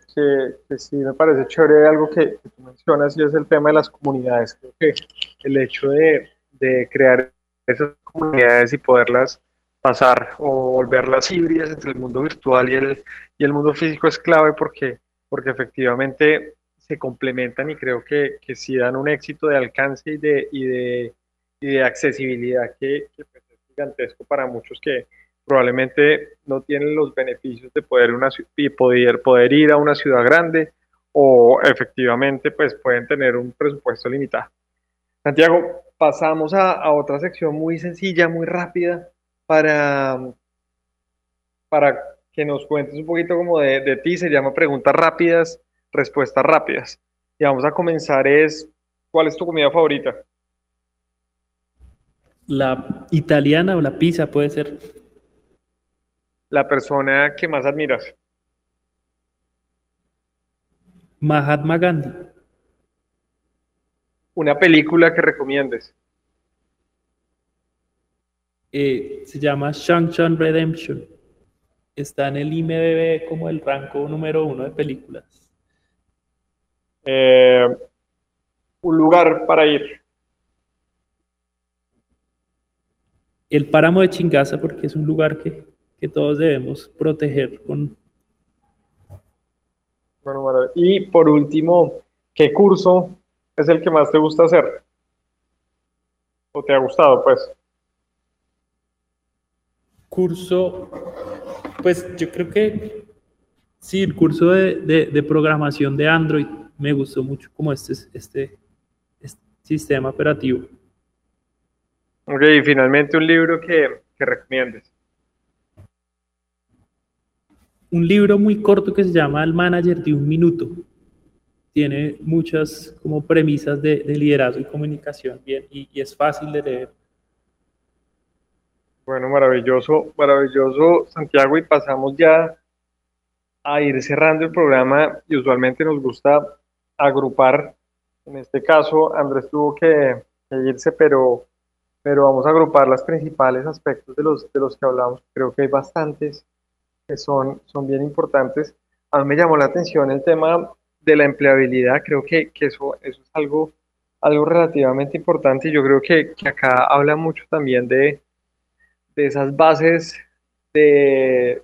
que, sí me parece chévere algo que, mencionas y es el tema de las comunidades. Creo que el hecho de, de crear esas comunidades y poderlas pasar o volverlas híbridas entre el mundo virtual y el, y el mundo físico es clave porque, porque efectivamente se complementan y creo que, que sí dan un éxito de alcance y de, y de, y de accesibilidad que, pues, es gigantesco para muchos que, probablemente no tienen los beneficios de poder, una, poder, poder ir a una ciudad grande o efectivamente pues pueden tener un presupuesto limitado. Santiago, pasamos a, otra sección muy sencilla, muy rápida para, para que nos cuentes un poquito como de, de ti, se llama preguntas rápidas, respuestas rápidas. Y vamos a comenzar es, ¿cuál es tu comida favorita? La italiana o la pizza puede ser la persona que más admiras? Mahatma Gandhi. Una película que recomiendes. Eh, se llama Shang-Chi Redemption. Está en el IMDb como el rango número uno de películas. Eh, un lugar para ir. El páramo de Chingaza, porque es un lugar que que todos debemos proteger con... Bueno, y por último, ¿qué curso es el que más te gusta hacer? ¿O te ha gustado, pues? Curso, pues yo creo que sí, el curso de, de, programación de Android me gustó mucho como este, este, este sistema operativo. Ok, y finalmente un libro que, que recomiendes un libro muy corto que se llama El manager de un minuto. Tiene muchas como premisas de, liderazgo y comunicación bien, y, es fácil de leer. Bueno, maravilloso, maravilloso Santiago y pasamos ya a ir cerrando el programa y usualmente nos gusta agrupar, en este caso Andrés tuvo que, irse, pero, pero vamos a agrupar los principales aspectos de los, de los que hablamos, creo que hay bastantes que son, son bien importantes. A mí me llamó la atención el tema de la empleabilidad, creo que, que eso, eso es algo, algo relativamente importante y yo creo que, que acá habla mucho también de, de esas bases de,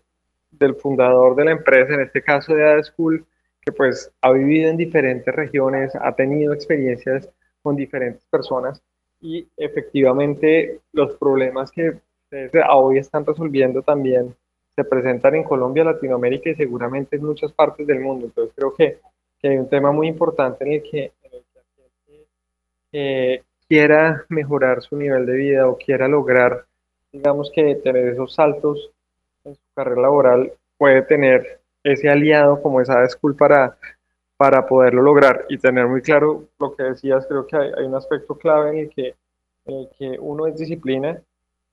del fundador de la empresa, en este caso de Ada School, que pues ha vivido en diferentes regiones, ha tenido experiencias con diferentes personas y efectivamente los problemas que hoy están resolviendo también se presentan en Colombia, Latinoamérica y seguramente en muchas partes del mundo. Entonces creo que, que hay un tema muy importante en el que, en quiera mejorar su nivel de vida o quiera lograr, digamos que tener esos saltos en su carrera laboral, puede tener ese aliado como esa School para, para poderlo lograr y tener muy claro lo que decías, creo que hay, hay un aspecto clave en el, que, en el que uno es disciplina,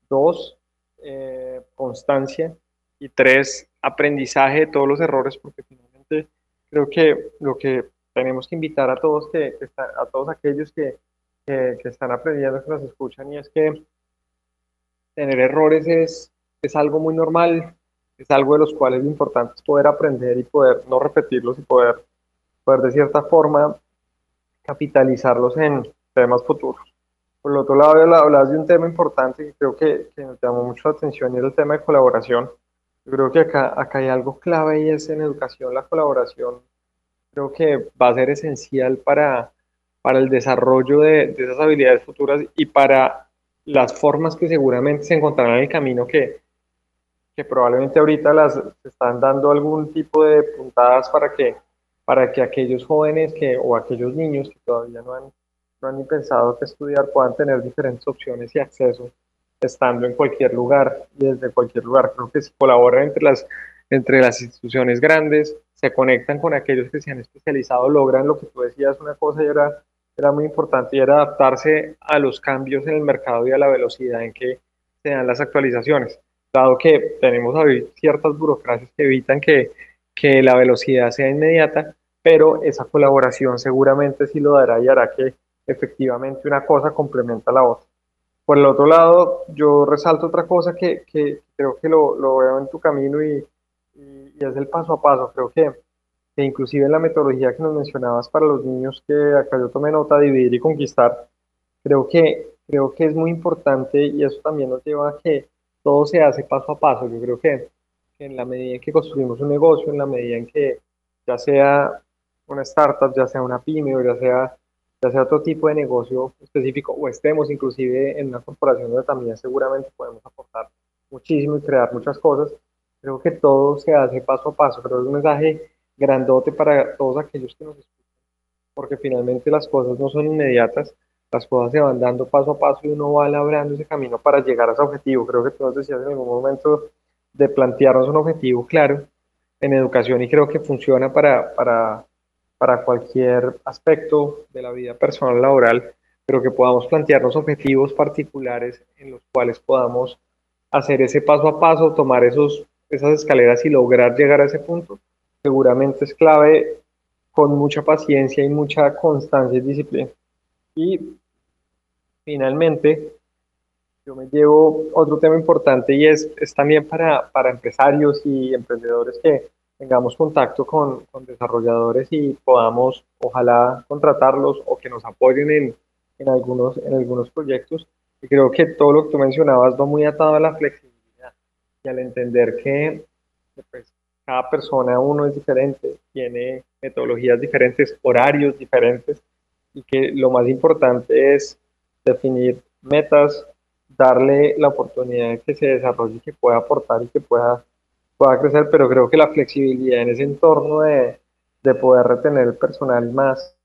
dos, eh, constancia y tres, aprendizaje de todos los errores, porque finalmente creo que lo que tenemos que invitar a todos, que, a todos aquellos que, que, están aprendiendo, que nos escuchan, y es que tener errores es, es algo muy normal, es algo de los cuales lo importante es poder aprender y poder no repetirlos y poder, poder de cierta forma capitalizarlos en temas futuros. Por el otro lado, hablas de un tema importante que creo que, que nos llamó mucho la atención y es el tema de colaboración. Yo creo que acá, acá hay algo clave y es en educación la colaboración. Creo que va a ser esencial para, para el desarrollo de, de esas habilidades futuras y para las formas que seguramente se encontrarán en el camino que, que probablemente ahorita las están dando algún tipo de puntadas para que, para que aquellos jóvenes que, o aquellos niños que todavía no han, no han ni pensado que estudiar puedan tener diferentes opciones y acceso estando en cualquier lugar y desde cualquier lugar. Creo que se colaboran entre las, entre las instituciones grandes, se conectan con aquellos que se han especializado, logran lo que tú decías, una cosa y era, era muy importante y era adaptarse a los cambios en el mercado y a la velocidad en que se dan las actualizaciones. Dado que tenemos ciertas burocracias que evitan que, que la velocidad sea inmediata, pero esa colaboración seguramente sí lo dará y hará que efectivamente una cosa complementa la otra. Por el otro lado, yo resalto otra cosa que, que creo que lo, lo, veo en tu camino y, y, es el paso a paso. Creo que, que, inclusive en la metodología que nos mencionabas para los niños, que acá yo tomé nota, dividir y conquistar, creo que, creo que es muy importante y eso también nos lleva a que todo se hace paso a paso. Yo creo que, que en la medida en que construimos un negocio, en la medida en que ya sea una startup, ya sea una pyme o ya sea ya sea otro tipo de negocio específico o estemos inclusive en una corporación donde también seguramente podemos aportar muchísimo y crear muchas cosas, creo que todo se hace paso a paso, pero es un mensaje grandote para todos aquellos que nos escuchan, porque finalmente las cosas no son inmediatas, las cosas se van dando paso a paso y uno va labrando ese camino para llegar a ese objetivo. Creo que tú nos decías en algún momento de plantearnos un objetivo claro en educación y creo que funciona para, para para cualquier aspecto de la vida personal laboral, pero que podamos plantearnos objetivos particulares en los cuales podamos hacer ese paso a paso, tomar esos, esas escaleras y lograr llegar a ese punto, seguramente es clave con mucha paciencia y mucha constancia y disciplina. Y finalmente, yo me llevo otro tema importante y es, es también para, para empresarios y emprendedores que tengamos contacto con, con, desarrolladores y podamos, ojalá, contratarlos o que nos apoyen en, en, algunos, en algunos proyectos. Y creo que todo lo que tú mencionabas va muy atado a la flexibilidad y al entender que pues, cada persona, uno es diferente, tiene metodologías diferentes, horarios diferentes y que lo más importante es definir metas, darle la oportunidad de que se desarrolle, que pueda aportar y que pueda pueda crecer, pero creo que la flexibilidad en ese entorno de, de poder retener el personal más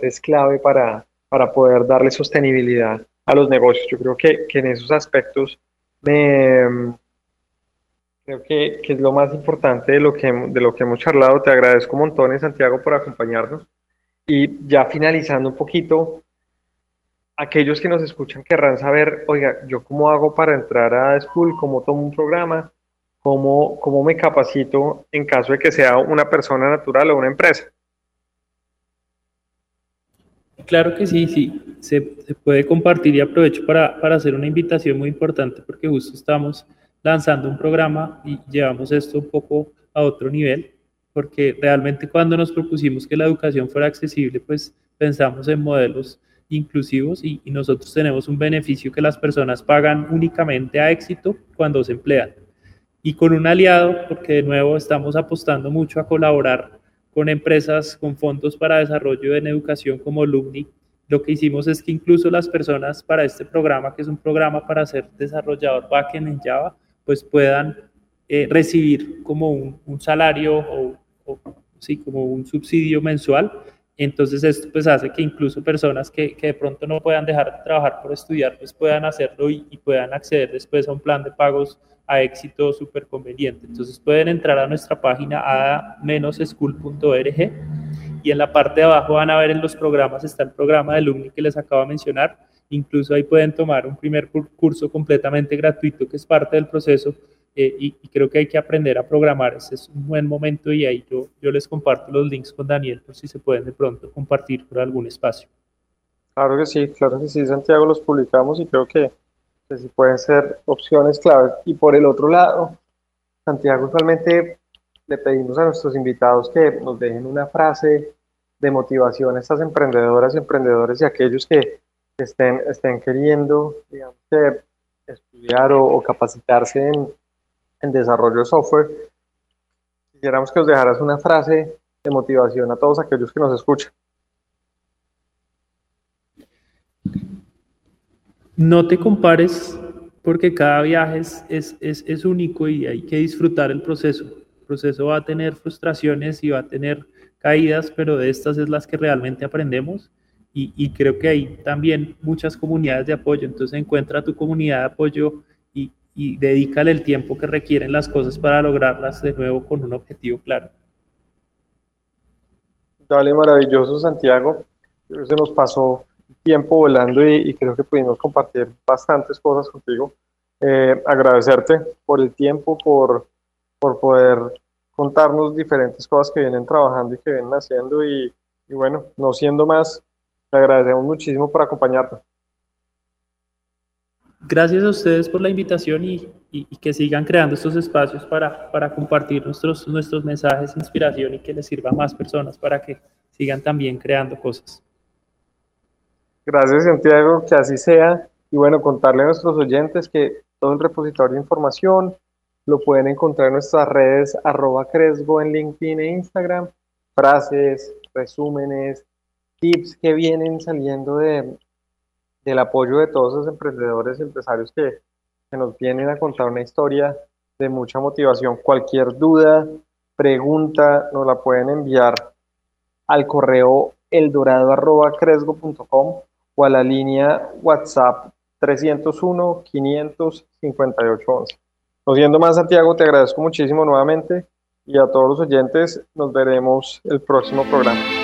es clave para, para poder darle sostenibilidad a los negocios. Yo creo que, que en esos aspectos me, creo que, que, es lo más importante de lo, que, de lo que hemos charlado. Te agradezco un montón, Santiago, por acompañarnos. Y ya finalizando un poquito, aquellos que nos escuchan querrán saber, oiga, ¿yo cómo hago para entrar a School? ¿Cómo tomo un programa? ¿Cómo, cómo me capacito en caso de que sea una persona natural o una empresa? Claro que sí, sí, se, se puede compartir y aprovecho para, para, hacer una invitación muy importante porque justo estamos lanzando un programa y llevamos esto un poco a otro nivel, porque realmente cuando nos propusimos que la educación fuera accesible, pues pensamos en modelos inclusivos y, nosotros tenemos un beneficio que las personas pagan únicamente a éxito cuando se emplean. Y con un aliado, porque de nuevo estamos apostando mucho a colaborar con empresas con fondos para desarrollo en educación como Lumni, lo que hicimos es que incluso las personas para este programa, que es un programa para ser desarrollador backend en Java, pues puedan eh, recibir como un, salario o, o, sí, como un subsidio mensual entonces esto pues hace que incluso personas que, de pronto no puedan dejar de trabajar por estudiar, pues puedan hacerlo y, puedan acceder después a un plan de pagos a éxito súper conveniente. Entonces pueden entrar a nuestra página a-school.org y en la parte de abajo van a ver en los programas, está el programa de Alumni que les acabo de mencionar. Incluso ahí pueden tomar un primer curso completamente gratuito que es parte del proceso eh, y, creo que hay que aprender a programar. Ese es un buen momento y ahí yo, yo les comparto los links con Daniel por si se pueden de pronto compartir por algún espacio. Claro que sí, claro que sí, Santiago, los publicamos y creo que, que sí pueden ser opciones claves. Y por el otro lado, Santiago, usualmente le pedimos a nuestros invitados que nos dejen una frase de motivación a estas emprendedoras, emprendedores y aquellos que estén, estén queriendo, digamos, estudiar o, o capacitarse en, en, desarrollo de software, quisiéramos que os dejaras una frase de motivación a todos aquellos que nos escuchan. No te compares porque cada viaje es, es, es, es único y hay que disfrutar el proceso. El proceso va a tener frustraciones y va a tener caídas, pero de estas es las que realmente aprendemos y, y, creo que hay también muchas comunidades de apoyo. Entonces encuentra tu comunidad de apoyo y, y dedícale el tiempo que requieren las cosas para lograrlas de nuevo con un objetivo claro. Dale, maravilloso Santiago. Se nos pasó tiempo volando y, creo que pudimos compartir bastantes cosas contigo. Eh, agradecerte por el tiempo, por, por poder contarnos diferentes cosas que vienen trabajando y que vienen haciendo y, y bueno, no siendo más, te agradecemos muchísimo por acompañarnos. Gracias a ustedes por la invitación y, y, que sigan creando estos espacios para, para compartir nuestros, nuestros mensajes, inspiración y que les sirva a más personas para que sigan también creando cosas. Gracias, Santiago, que así sea. Y bueno, contarle a nuestros oyentes que todo el repositorio de información lo pueden encontrar en nuestras redes arroba Cresgo en LinkedIn e Instagram. Frases, resúmenes, tips que vienen saliendo de, del apoyo de todos los emprendedores, empresarios que, que nos vienen a contar una historia de mucha motivación. Cualquier duda, pregunta, nos la pueden enviar al correo eldorado.cresgo.com o a la línea WhatsApp 301 558 11. Nos viendo más, Santiago, te agradezco muchísimo nuevamente y a todos los oyentes nos veremos el próximo programa.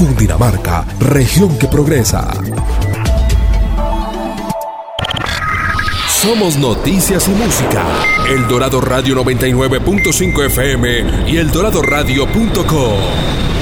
Cundinamarca, región que progresa. Somos noticias y música. El Dorado Radio 99.5 FM y el eldoradoradio.com.